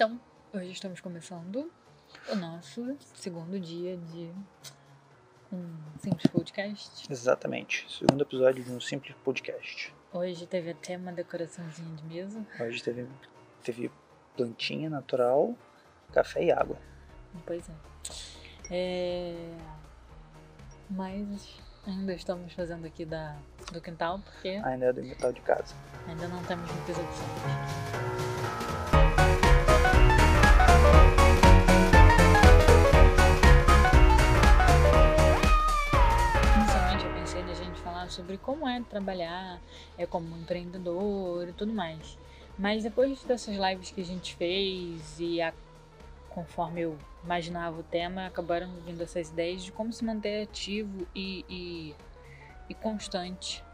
Então, hoje estamos começando o nosso segundo dia de um simples podcast. Exatamente. Segundo episódio de um simples podcast. Hoje teve até uma decoraçãozinha de mesa. Hoje teve, teve plantinha natural, café e água. Pois é. é... Mas ainda estamos fazendo aqui da, do quintal, porque Ainda é do quintal de casa. ainda não temos muitas opções. Sobre como é trabalhar é como empreendedor e tudo mais. Mas depois dessas lives que a gente fez e a- conforme eu imaginava o tema, acabaram vindo essas ideias de como se manter ativo e, e, e constante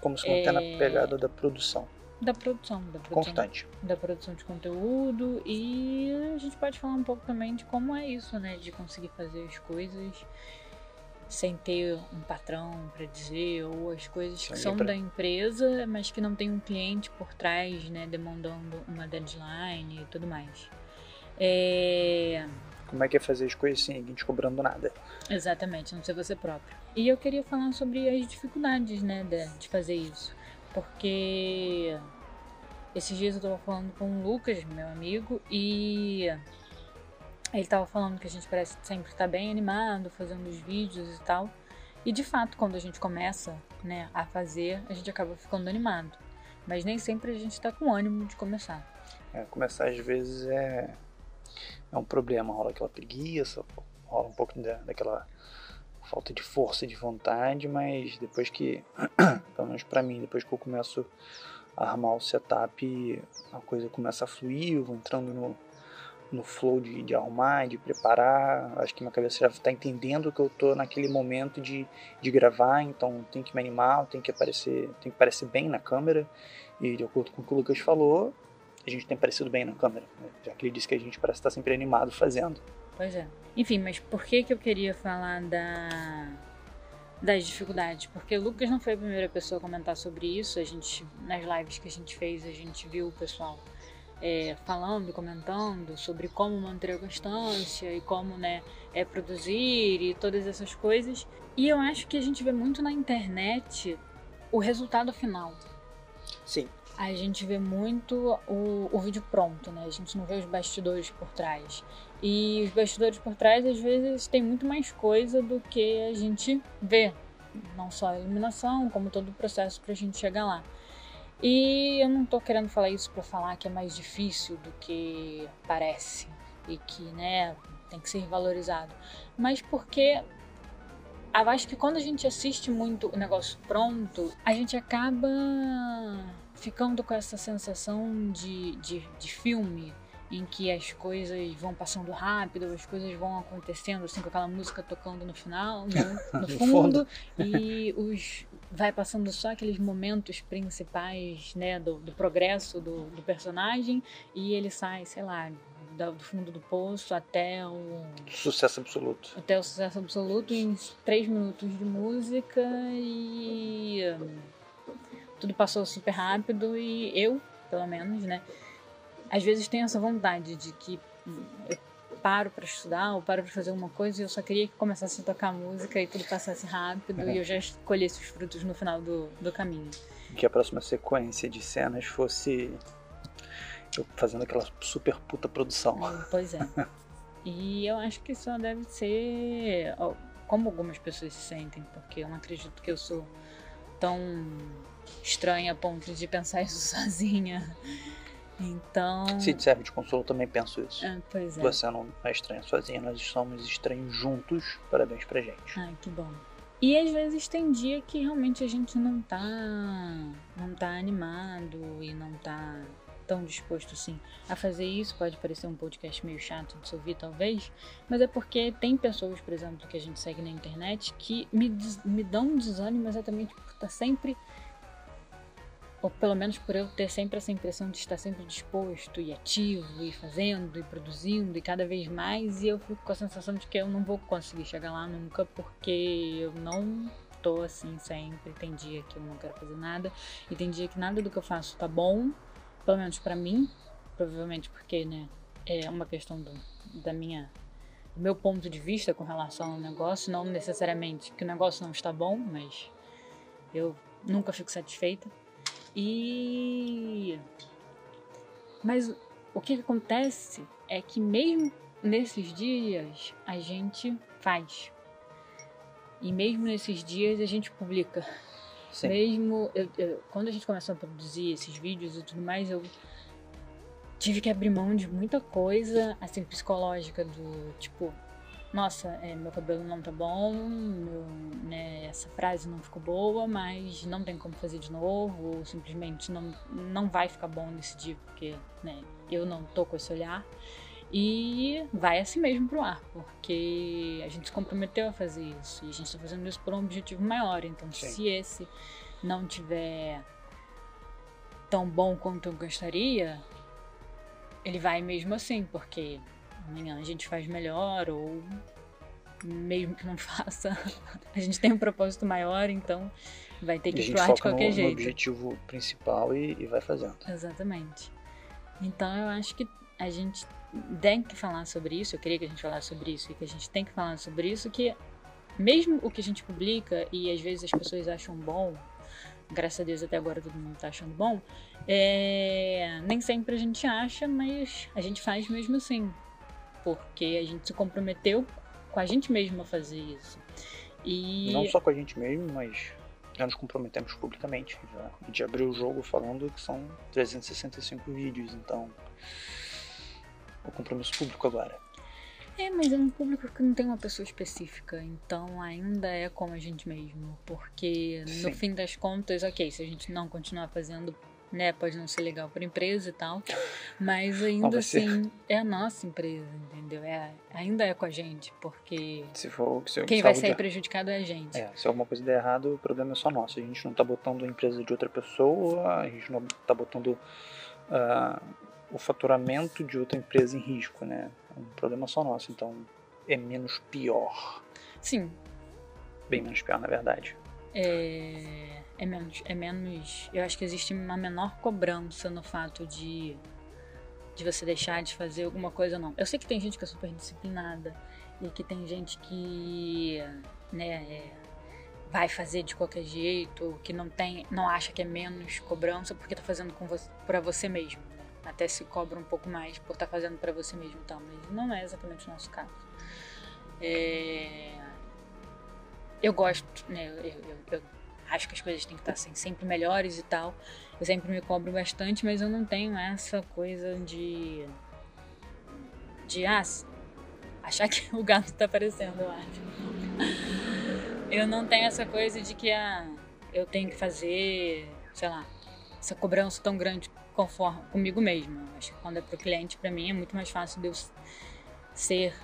Como se manter na É. pegada da produção. da produção, da produção Constante. da produção de conteúdo e a gente pode falar um pouco também de como é isso, né? De conseguir fazer as coisas sem ter um patrão para dizer ou as coisas que são pra- da empresa, mas que não tem um cliente por trás, né? Demandando uma deadline e tudo mais. É... Como é que é fazer as coisas sem ninguém te cobrando nada? Exatamente, não ser você próprio. E eu queria falar sobre as dificuldades, né, de, de fazer isso. Porque esses dias eu tava falando com o Lucas, meu amigo, e ele tava falando que a gente parece sempre estar bem animado, fazendo os vídeos e tal. E de fato, quando a gente começa, né, a fazer, a gente acaba ficando animado. Mas nem sempre a gente tá com ânimo de começar. É, começar às vezes é, é um problema, rola aquela preguiça, rola um pouco da, daquela falta de força, de vontade, mas depois que, pelo menos pra mim, depois que eu começo a armar o setup, a coisa começa a fluir, eu vou entrando no, no flow de, de arrumar, de preparar, acho que minha cabeça já está entendendo que eu tô naquele momento de, de gravar, então tem que me animar, tem que aparecer, tem que parecer bem na câmera, e de acordo com o que o Lucas falou, a gente tem parecido bem na câmera, né? já que ele disse que a gente parece estar sempre animado fazendo. Pois é. Enfim, mas por que que eu queria falar da das dificuldades? Porque o Lucas não foi a primeira pessoa a comentar sobre isso. A gente nas lives que a gente fez, a gente viu o pessoal é, falando, comentando sobre como manter a constância e como, né, é produzir e todas essas coisas. E eu acho que a gente vê muito na internet o resultado final. Sim, A gente vê muito o, o vídeo pronto, né? A gente não vê os bastidores por trás. E os bastidores por trás, às vezes, tem muito mais coisa do que a gente vê. Não só a iluminação, como todo o processo pra gente chegar lá. E eu não tô querendo falar isso pra falar que é mais difícil do que parece. E que, né, tem que ser valorizado. Mas porque eu acho que quando a gente assiste muito o negócio pronto, a gente acaba ficando com essa sensação de, de, de filme em que as coisas vão passando rápido, as coisas vão acontecendo, assim, com aquela música tocando no final, no, no No fundo, e os vai passando só aqueles momentos principais, né, do, do progresso do, do personagem, e ele sai, sei lá, da- do fundo do poço até o sucesso absoluto. até o sucesso absoluto em três minutos de música e tudo passou super rápido e eu, pelo menos, né, às vezes tenho essa vontade de que eu paro pra estudar ou paro pra fazer uma coisa e eu só queria que começasse a tocar música e tudo passasse rápido e eu já colhesse os frutos no final do, do caminho. Que a próxima sequência de cenas fosse eu fazendo aquela super puta produção. Pois é. E eu acho que só deve ser como algumas pessoas se sentem, porque eu não acredito que eu sou tão estranha a ponto de pensar isso sozinha. Então. Se te serve de consolo, também penso isso. Ah, pois é. Você não é estranha sozinha, nós somos estranhos juntos. Parabéns pra gente. Ai, que bom. E às vezes tem dia que realmente a gente não tá. não tá animado e não tá tão disposto assim a fazer isso. Pode parecer um podcast meio chato de se ouvir, talvez, mas é porque tem pessoas, por exemplo, que a gente segue na internet que me, me dão um desânimo exatamente por estar sempre. Ou pelo menos por eu ter sempre essa impressão de estar sempre disposto e ativo e fazendo e produzindo e cada vez mais. E eu fico com a sensação de que eu não vou conseguir chegar lá nunca porque eu não tô assim sempre. Tem dia que eu não quero fazer nada e tem dia que nada do que eu faço tá bom, pelo menos pra mim. Provavelmente porque, né, é uma questão do, da minha do meu ponto de vista com relação ao negócio, não necessariamente que o negócio não está bom, mas eu nunca fico satisfeita. E mas o que acontece é que mesmo nesses dias a gente faz. E mesmo nesses dias a gente publica. Sim. Mesmo eu, eu, quando a gente começou a produzir esses vídeos e tudo mais, eu tive que abrir mão de muita coisa, assim, psicológica, do tipo, nossa, é, meu cabelo não tá bom, meu, né, essa frase não ficou boa, mas não tem como fazer de novo, ou simplesmente não, não vai ficar bom nesse dia, porque né, eu não tô com esse olhar. E vai assim mesmo pro ar, porque a gente se comprometeu a fazer isso, e a gente tá fazendo isso por um objetivo maior. Então, Sim. se esse não tiver tão bom quanto eu gostaria, ele vai mesmo assim, porque amanhã a gente faz melhor ou mesmo que não faça, a gente tem um propósito maior, então vai ter que atuar de qualquer no, jeito. No objetivo principal e, e vai fazendo. Exatamente. Então eu acho que a gente tem que falar sobre isso, eu queria que a gente falasse sobre isso e que a gente tem que falar sobre isso, que mesmo o que a gente publica e às vezes as pessoas acham bom, graças a Deus até agora todo mundo tá achando bom, é... nem sempre a gente acha, mas a gente faz mesmo assim, porque a gente se comprometeu com a gente mesmo a fazer isso. E... Não só com a gente mesmo, mas já nos comprometemos publicamente. Já. A gente abriu o jogo falando que são 365 vídeos, então o compromisso público agora. É, mas é um público que não tem uma pessoa específica, então ainda é como a gente mesmo. Porque no Sim. fim das contas, ok, se a gente não continuar fazendo, né, pode não ser legal para empresa e tal, mas ainda assim é a nossa empresa, entendeu? É, ainda é com a gente, porque se for, se quem vai sair de... prejudicado é a gente. É, se alguma coisa der errado, o problema é só nosso. A gente não está botando a empresa de outra pessoa, a gente não está botando. Uh, o faturamento de outra empresa em risco, né? É um problema só nosso, então é menos pior. Sim. Bem menos pior, na verdade. É, é menos, é menos. Eu acho que existe uma menor cobrança no fato de de você deixar de fazer alguma coisa ou não. Eu sei que tem gente que é super disciplinada e que tem gente que, né, é, vai fazer de qualquer jeito, que não tem, não acha que é menos cobrança porque tá fazendo com você, para você mesmo até se cobra um pouco mais por estar tá fazendo para você mesmo tal, mas não é exatamente o nosso caso. É... Eu gosto, né? Eu, eu, eu, acho que as coisas têm que estar assim, sempre melhores e tal. Eu sempre me cobro bastante, mas eu não tenho essa coisa de. de ah, achar que o gato está aparecendo, eu acho. Eu não tenho essa coisa de que ah, eu tenho que fazer, sei lá, essa cobrança tão grande conforme, comigo mesma. Acho que quando é para o cliente, para mim é muito mais fácil de eu ser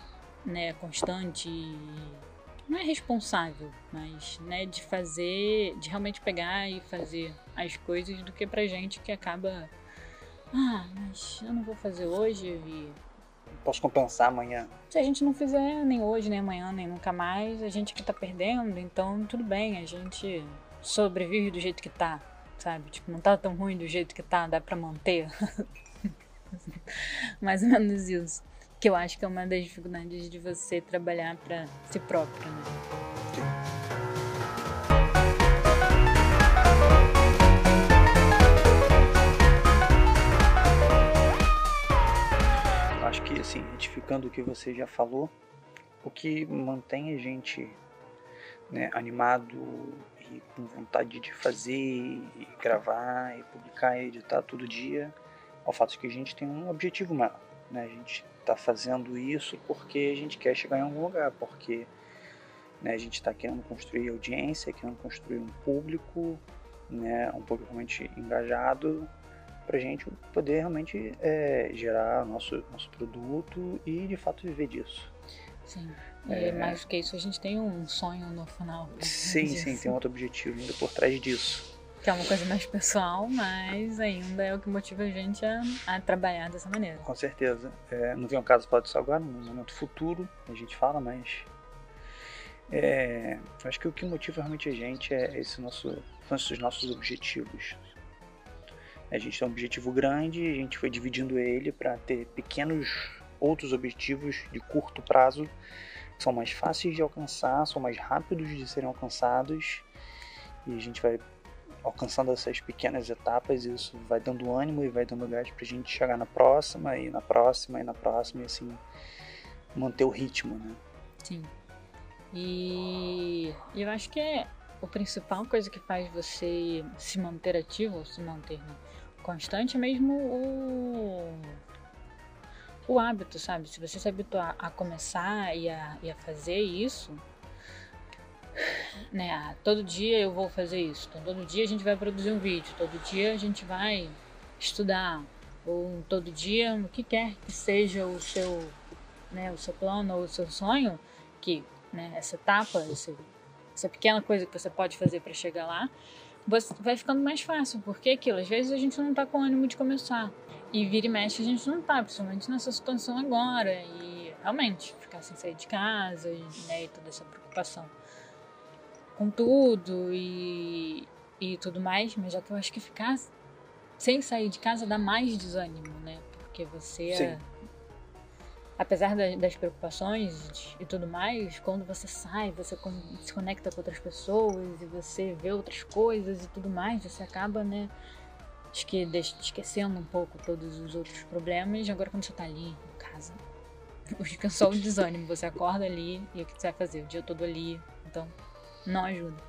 né, constante e não é responsável, mas né, de fazer, de realmente pegar e fazer as coisas do que pra gente que acaba ah, mas eu não vou fazer hoje e posso compensar amanhã. Se a gente não fizer nem hoje, nem amanhã, nem nunca mais, a gente que tá perdendo, então tudo bem, a gente sobrevive do jeito que tá sabe? Tipo, não tá tão ruim do jeito que tá, dá pra manter. Mais ou menos isso. Que eu acho que é uma das dificuldades de você trabalhar para si próprio, né? Acho que, assim, retificando o que você já falou, o que mantém a gente né, animado e com vontade de fazer, e gravar, e publicar, e editar todo dia, ao fato de que a gente tem um objetivo maior. Né? A gente está fazendo isso porque a gente quer chegar em algum lugar, porque né, a gente está querendo construir audiência, querendo construir um público, né, um público realmente engajado, para a gente poder realmente é, gerar nosso, nosso produto e de fato viver disso. Sim. E é... mais do que isso, a gente tem um sonho no final. Sim, sim, tem outro objetivo ainda por trás disso. Que é uma coisa mais pessoal, mas ainda é o que motiva a gente a, a trabalhar dessa maneira. Com certeza. É, não vem um caso para isso agora, no momento futuro a gente fala, mas. É, acho que o que motiva realmente a gente é esse nosso, são esses nossos objetivos. A gente tem um objetivo grande, a gente foi dividindo ele para ter pequenos outros objetivos de curto prazo que são mais fáceis de alcançar, são mais rápidos de serem alcançados e a gente vai alcançando essas pequenas etapas isso vai dando ânimo e vai dando gás para a gente chegar na próxima e na próxima e na próxima e assim manter o ritmo, né? Sim. E eu acho que é a principal coisa que faz você se manter ativo, se manter né, constante, é mesmo o o hábito, sabe? Se você se habituar a começar e a, e a fazer isso, né? Ah, todo dia eu vou fazer isso. Então, todo dia a gente vai produzir um vídeo. Todo dia a gente vai estudar. Ou todo dia, o que quer que seja o seu, né, o seu plano ou o seu sonho, que né, essa etapa, essa, essa pequena coisa que você pode fazer para chegar lá, você vai ficando mais fácil. Porque aquilo, às vezes a gente não tá com ânimo de começar. E vira e mexe a gente não tá, principalmente nessa situação agora. E realmente, ficar sem sair de casa e, né, e toda essa preocupação com tudo e, e tudo mais. Mas já que eu acho que ficar sem sair de casa dá mais desânimo, né? Porque você. Sim. Apesar das preocupações e tudo mais, quando você sai, você se conecta com outras pessoas e você vê outras coisas e tudo mais, você acaba, né? esque esquecendo um pouco todos os outros problemas. E agora, quando você tá ali em casa, fica só o desânimo. Você acorda ali e o que você vai fazer? O dia todo ali. Então, não ajuda.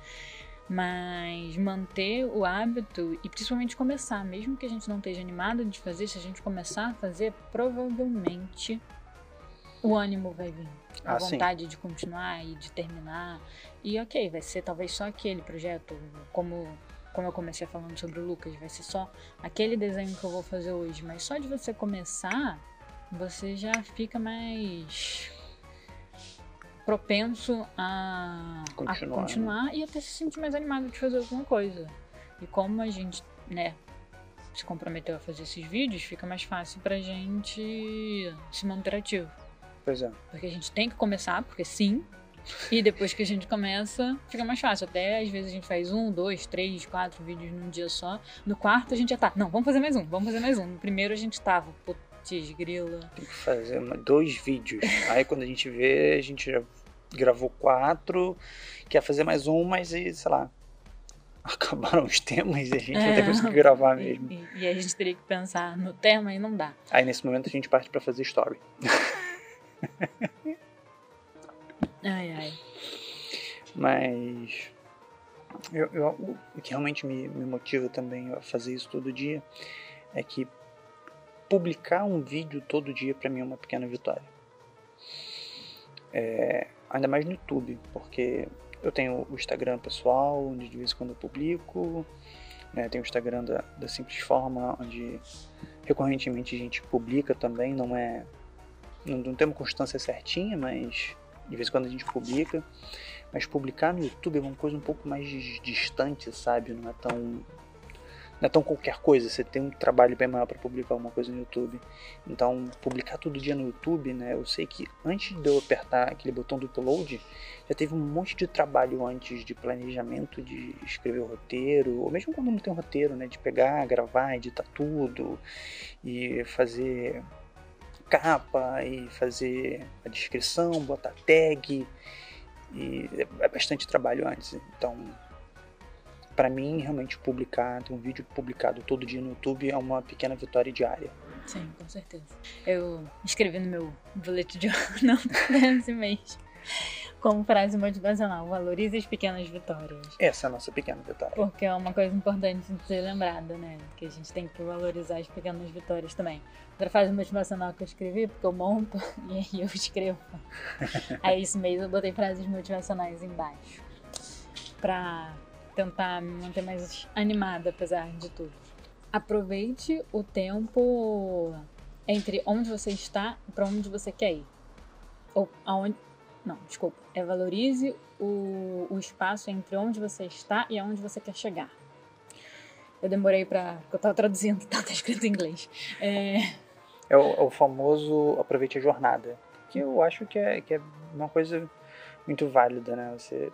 Mas manter o hábito e principalmente começar, mesmo que a gente não esteja animado de fazer, se a gente começar a fazer, provavelmente o ânimo vai vir. A Ah, vontade de continuar e de terminar. E ok, vai ser talvez só aquele projeto, como como eu comecei falando sobre o Lucas, vai ser só aquele desenho que eu vou fazer hoje, mas só de você começar, você já fica mais propenso a Continuar, a né? continuar e até se sentir mais animado de fazer alguma coisa. E como a gente, né, se comprometeu a fazer esses vídeos, fica mais fácil pra gente se manter ativo. Pois é. Porque a gente tem que começar, porque sim. E depois que a gente começa, fica mais fácil. Até às vezes a gente faz um, dois, três, quatro vídeos num dia só. No quarto a gente já tá. Não, vamos fazer mais um, vamos fazer mais um. No primeiro a gente tava. Putz, grila. Tem que fazer uma- dois vídeos. Aí quando a gente vê, a gente já gravou quatro, quer fazer mais um, mas e, sei lá, acabaram os temas e a gente não tem conseguido gravar É. E, mesmo. e- e a gente teria que pensar no tema e não dá. Aí nesse momento a gente parte pra fazer story. Ai, ai. Mas eu, eu- o que realmente me, me motiva também a fazer isso todo dia é que publicar um vídeo todo dia pra mim é uma pequena vitória. É, ainda mais no YouTube, porque eu tenho o Instagram pessoal, onde de vez em quando eu publico, né, tenho o Instagram da, da Simples Forma, onde recorrentemente a gente publica também, não é. Não, não tem uma constância certinha, mas de vez em quando a gente publica. Mas publicar no YouTube é uma coisa um pouco mais dis- distante, sabe? Não é tão. Não é tão qualquer coisa. Você tem um trabalho bem maior para publicar uma coisa no YouTube. Então, publicar todo dia no YouTube, né? Eu sei que antes de eu apertar aquele botão do upload, já teve um monte de trabalho antes de planejamento, de escrever o roteiro, ou mesmo quando não tem um roteiro, né? De pegar, gravar, editar tudo e fazer capa e fazer a descrição, botar tag e é bastante trabalho antes. Então, para mim, realmente publicar, ter um vídeo publicado todo dia no YouTube é uma pequena vitória diária. Sim, com certeza. Eu escrevi no meu bullet journal desse mês como frase motivacional: valorize as pequenas vitórias. Essa é a nossa pequena vitória. Porque é uma coisa importante de ser lembrada, né? Que a gente tem que valorizar as pequenas vitórias também. Outra frase motivacional que eu escrevi, porque eu monto e aí eu escrevo. aí esse mês eu botei frases motivacionais embaixo. Pra tentar me manter mais animada, apesar de tudo. Aproveite o tempo entre onde você está e para onde você quer ir. Ou aonde. Não, desculpa. É valorize o, o espaço entre onde você está e aonde você quer chegar. Eu demorei porque Eu tava traduzindo, tá, tá escrito em inglês. É, É o, é o famoso aproveite a jornada. Que eu acho que é, que é uma coisa muito válida, né? Você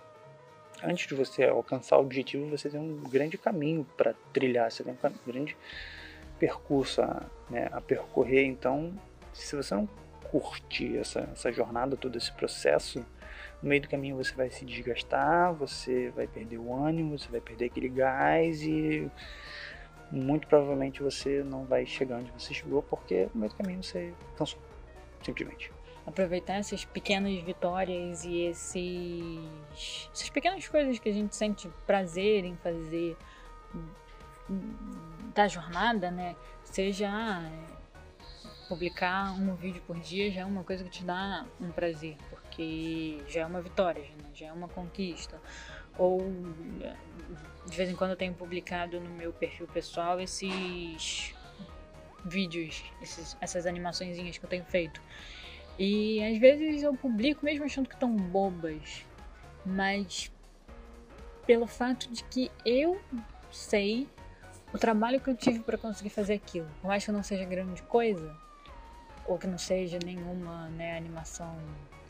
antes de você alcançar o objetivo, você tem um grande caminho para trilhar, você tem um grande percurso a, né, a percorrer. Então, se você não curtir essa, essa jornada, todo esse processo, no meio do caminho você vai se desgastar, você vai perder o ânimo, você vai perder aquele gás e muito provavelmente você não vai chegar onde você chegou porque no meio do caminho você cansou, simplesmente. Aproveitar essas pequenas vitórias e esses, essas pequenas coisas que a gente sente prazer em fazer da jornada, né? Seja ah, publicar um vídeo por dia já é uma coisa que te dá um prazer, porque já é uma vitória, né? já é uma conquista. Ou de vez em quando eu tenho publicado no meu perfil pessoal esses vídeos, esses, essas animaçõezinhas que eu tenho feito. E às vezes eu publico mesmo achando que estão bobas, mas pelo fato de que eu sei o trabalho que eu tive para conseguir fazer aquilo. Por mais que não seja grande coisa, ou que não seja nenhuma né, animação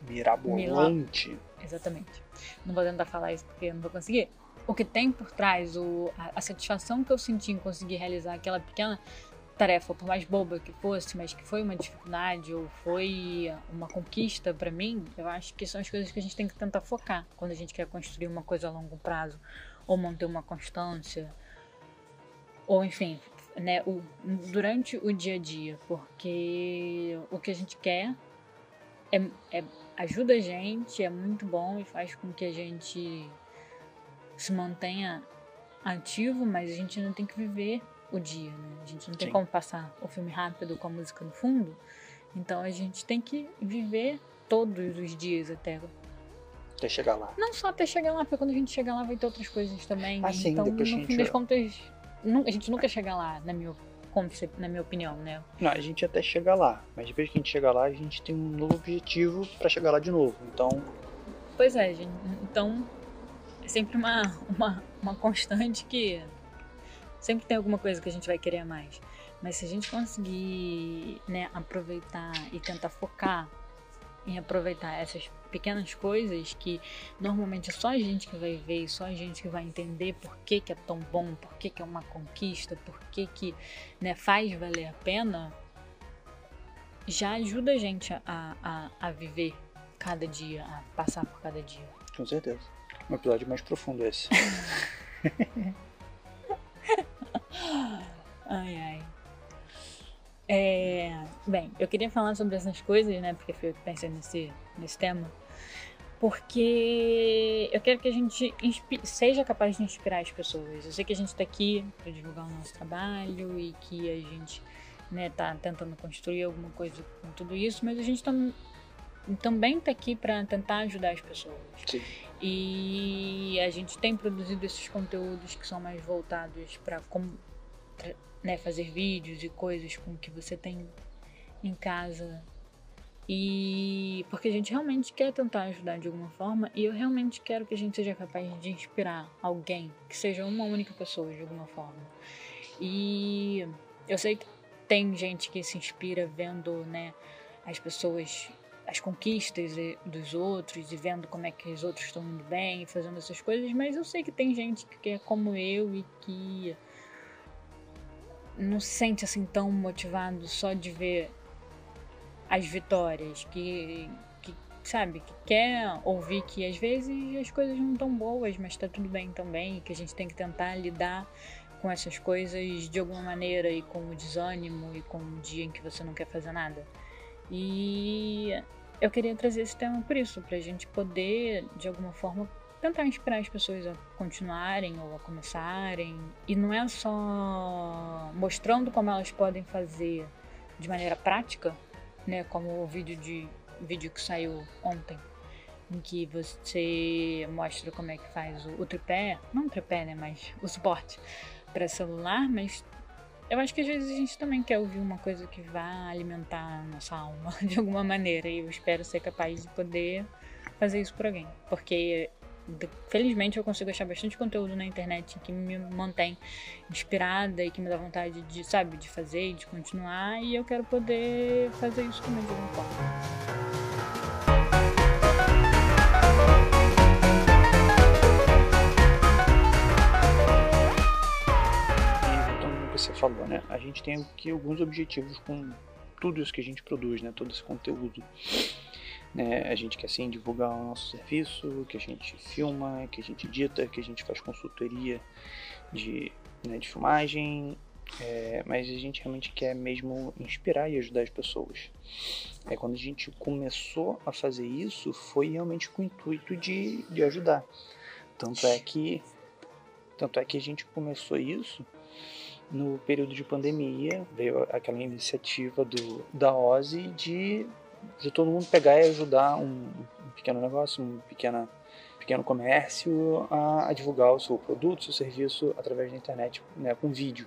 mirabolante. Mila... Exatamente. Não vou tentar falar isso porque não vou conseguir. O que tem por trás, o, a, a satisfação que eu senti em conseguir realizar aquela pequena tarefa, por mais boba que fosse, mas que foi uma dificuldade ou foi uma conquista para mim, eu acho que são as coisas que a gente tem que tentar focar quando a gente quer construir uma coisa a longo prazo ou manter uma constância ou enfim, né, o, durante o dia a dia, porque o que a gente quer é, é, ajuda a gente, é muito bom e faz com que a gente se mantenha ativo, mas a gente não tem que viver o dia, né? A gente não tem Sim. como passar o filme rápido com a música no fundo, então a gente tem que viver todos os dias até até chegar lá. Não só até chegar lá, porque quando a gente chegar lá vai ter outras coisas também. Ah, sim, então, depois no fim gente... das contas, a gente nunca chega lá, na minha, na minha opinião, né? Não, a gente até chega lá, mas depois que a gente chega lá, a gente tem um novo objetivo para chegar lá de novo. Então. Pois é, gente. Então é sempre uma, uma, uma constante que sempre tem alguma coisa que a gente vai querer mais. Mas se a gente conseguir né, aproveitar e tentar focar em aproveitar essas pequenas coisas que normalmente é só a gente que vai ver, só a gente que vai entender por que, que é tão bom, por que, que é uma conquista, por que, que né, faz valer a pena, já ajuda a gente a, a, a viver cada dia, a passar por cada dia. Com certeza. Um episódio mais profundo esse. ai, ai. É, bem, eu queria falar sobre essas coisas, né? Porque eu pensei nesse, nesse tema. Porque eu quero que a gente seja capaz de inspirar as pessoas. Eu sei que a gente está aqui para divulgar o nosso trabalho e que a gente né, tá tentando construir alguma coisa com tudo isso, mas a gente tam também está aqui para tentar ajudar as pessoas. Sim. E a gente tem produzido esses conteúdos que são mais voltados para como né, fazer vídeos e coisas com o que você tem em casa. E porque a gente realmente quer tentar ajudar de alguma forma e eu realmente quero que a gente seja capaz de inspirar alguém, que seja uma única pessoa de alguma forma. E eu sei que tem gente que se inspira vendo, né, as pessoas as conquistas dos outros e vendo como é que os outros estão indo bem, fazendo essas coisas, mas eu sei que tem gente que é como eu e que não se sente assim tão motivado só de ver as vitórias, que, que sabe, que quer ouvir que às vezes as coisas não estão boas, mas está tudo bem também, que a gente tem que tentar lidar com essas coisas de alguma maneira e com o desânimo e com o dia em que você não quer fazer nada. E eu queria trazer esse tema por isso, para a gente poder de alguma forma tentar inspirar as pessoas a continuarem ou a começarem. E não é só mostrando como elas podem fazer de maneira prática, né, como o vídeo de vídeo que saiu ontem, em que você mostra como é que faz o, o tripé, não o tripé, né, mas o suporte para celular, mas eu acho que às vezes a gente também quer ouvir uma coisa que vá alimentar a nossa alma de alguma maneira, e eu espero ser capaz de poder fazer isso por alguém, porque felizmente eu consigo achar bastante conteúdo na internet que me mantém inspirada e que me dá vontade de, sabe, de fazer e de continuar e eu quero poder fazer isso também de alguma forma. Falou, né? A gente tem aqui alguns objetivos com tudo isso que a gente produz, né? Todo esse conteúdo. Né? A gente quer assim divulgar o nosso serviço, que a gente filma, que a gente edita, que a gente faz consultoria de, né, de filmagem, é, mas a gente realmente quer mesmo inspirar e ajudar as pessoas. É, quando a gente começou a fazer isso, foi realmente com o intuito de, de ajudar. Tanto é que tanto é que a gente começou isso no período de pandemia, veio aquela iniciativa do, da OSI de, de todo mundo pegar e ajudar um, um pequeno negócio, um pequena, pequeno comércio a, a, divulgar o seu produto, seu serviço através da internet né, com vídeo.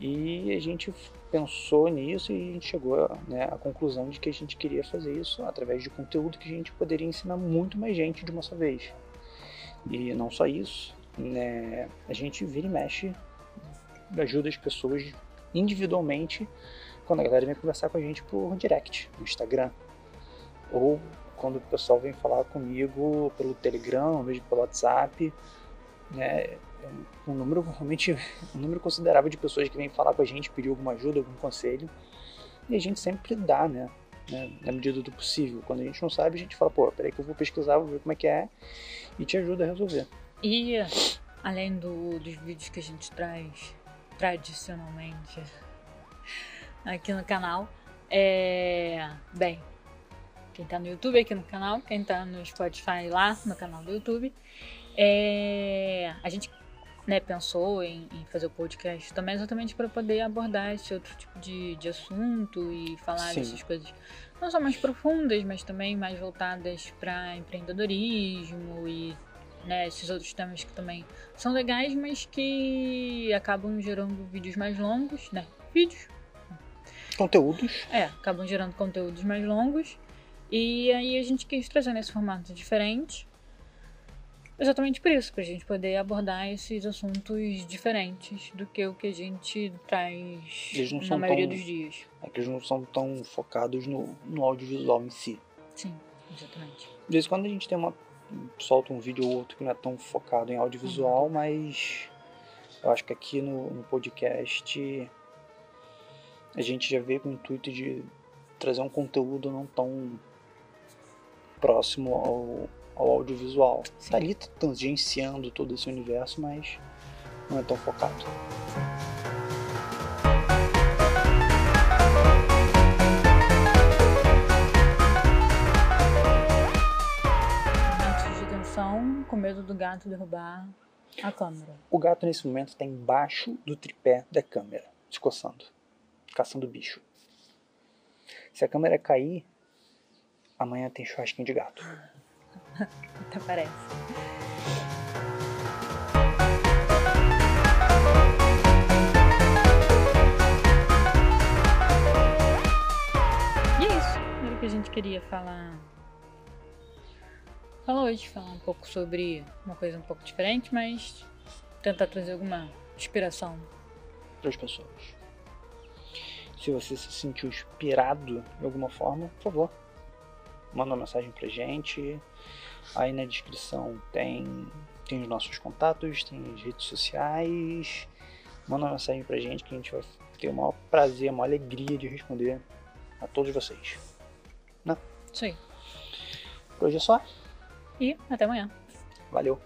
E a gente pensou nisso e a gente chegou né, à conclusão de que a gente queria fazer isso através de conteúdo que a gente poderia ensinar muito mais gente de uma só vez. E não só isso, né, a gente vira e mexe, ajuda as pessoas individualmente quando a galera vem conversar com a gente por direct, no Instagram. Ou quando o pessoal vem falar comigo pelo Telegram, ou mesmo pelo WhatsApp. Né, um número realmente um número considerável de pessoas que vêm falar com a gente, pedir alguma ajuda, algum conselho. E a gente sempre dá, né? né? Na medida do possível. Quando a gente não sabe, a gente fala, pô, peraí que eu vou pesquisar, vou ver como é que é e te ajuda a resolver. E além do, dos vídeos que a gente traz tradicionalmente aqui no canal, é. Bem, quem tá no YouTube aqui no canal, quem tá no Spotify lá no canal do YouTube, é, a gente né, pensou em, em, fazer o podcast também exatamente para poder abordar esse outro tipo de, de assunto e falar Sim. dessas coisas não só mais profundas, mas também mais voltadas para empreendedorismo e né, esses outros temas que também são legais, mas que acabam gerando vídeos mais longos, né? Vídeos. Conteúdos. É, acabam gerando conteúdos mais longos. E aí a gente quis trazer nesse formato diferente. Exatamente por isso, para a gente poder abordar esses assuntos diferentes do que o que a gente traz na maioria tão, dos dias. É que eles não são tão focados no, no audiovisual em si. Sim, exatamente. De vez em quando a gente tem uma solta um vídeo ou outro que não é tão focado em audiovisual, uhum. mas eu acho que aqui no, no, podcast a gente já veio com o intuito de trazer um conteúdo não tão próximo ao, ao audiovisual. Sim. Tá ali tangenciando todo esse universo, mas não é tão focado. Com medo do gato derrubar a câmera. O gato nesse momento está embaixo do tripé da câmera, se coçando, caçando bicho. Se a câmera cair, amanhã tem churrasquinho de gato. Até parece. E é isso. Era o que a gente queria falar fala hoje, falar um pouco sobre uma coisa um pouco diferente, mas tentar trazer alguma inspiração para as pessoas. Se você se sentiu inspirado de alguma forma, por favor, manda uma mensagem pra gente. Aí na descrição tem, tem os nossos contatos, tem as redes sociais. Manda uma mensagem pra gente que a gente vai ter o maior prazer, a maior alegria de responder a todos vocês. Né? Sim. Por hoje é só. E até amanhã. Valeu.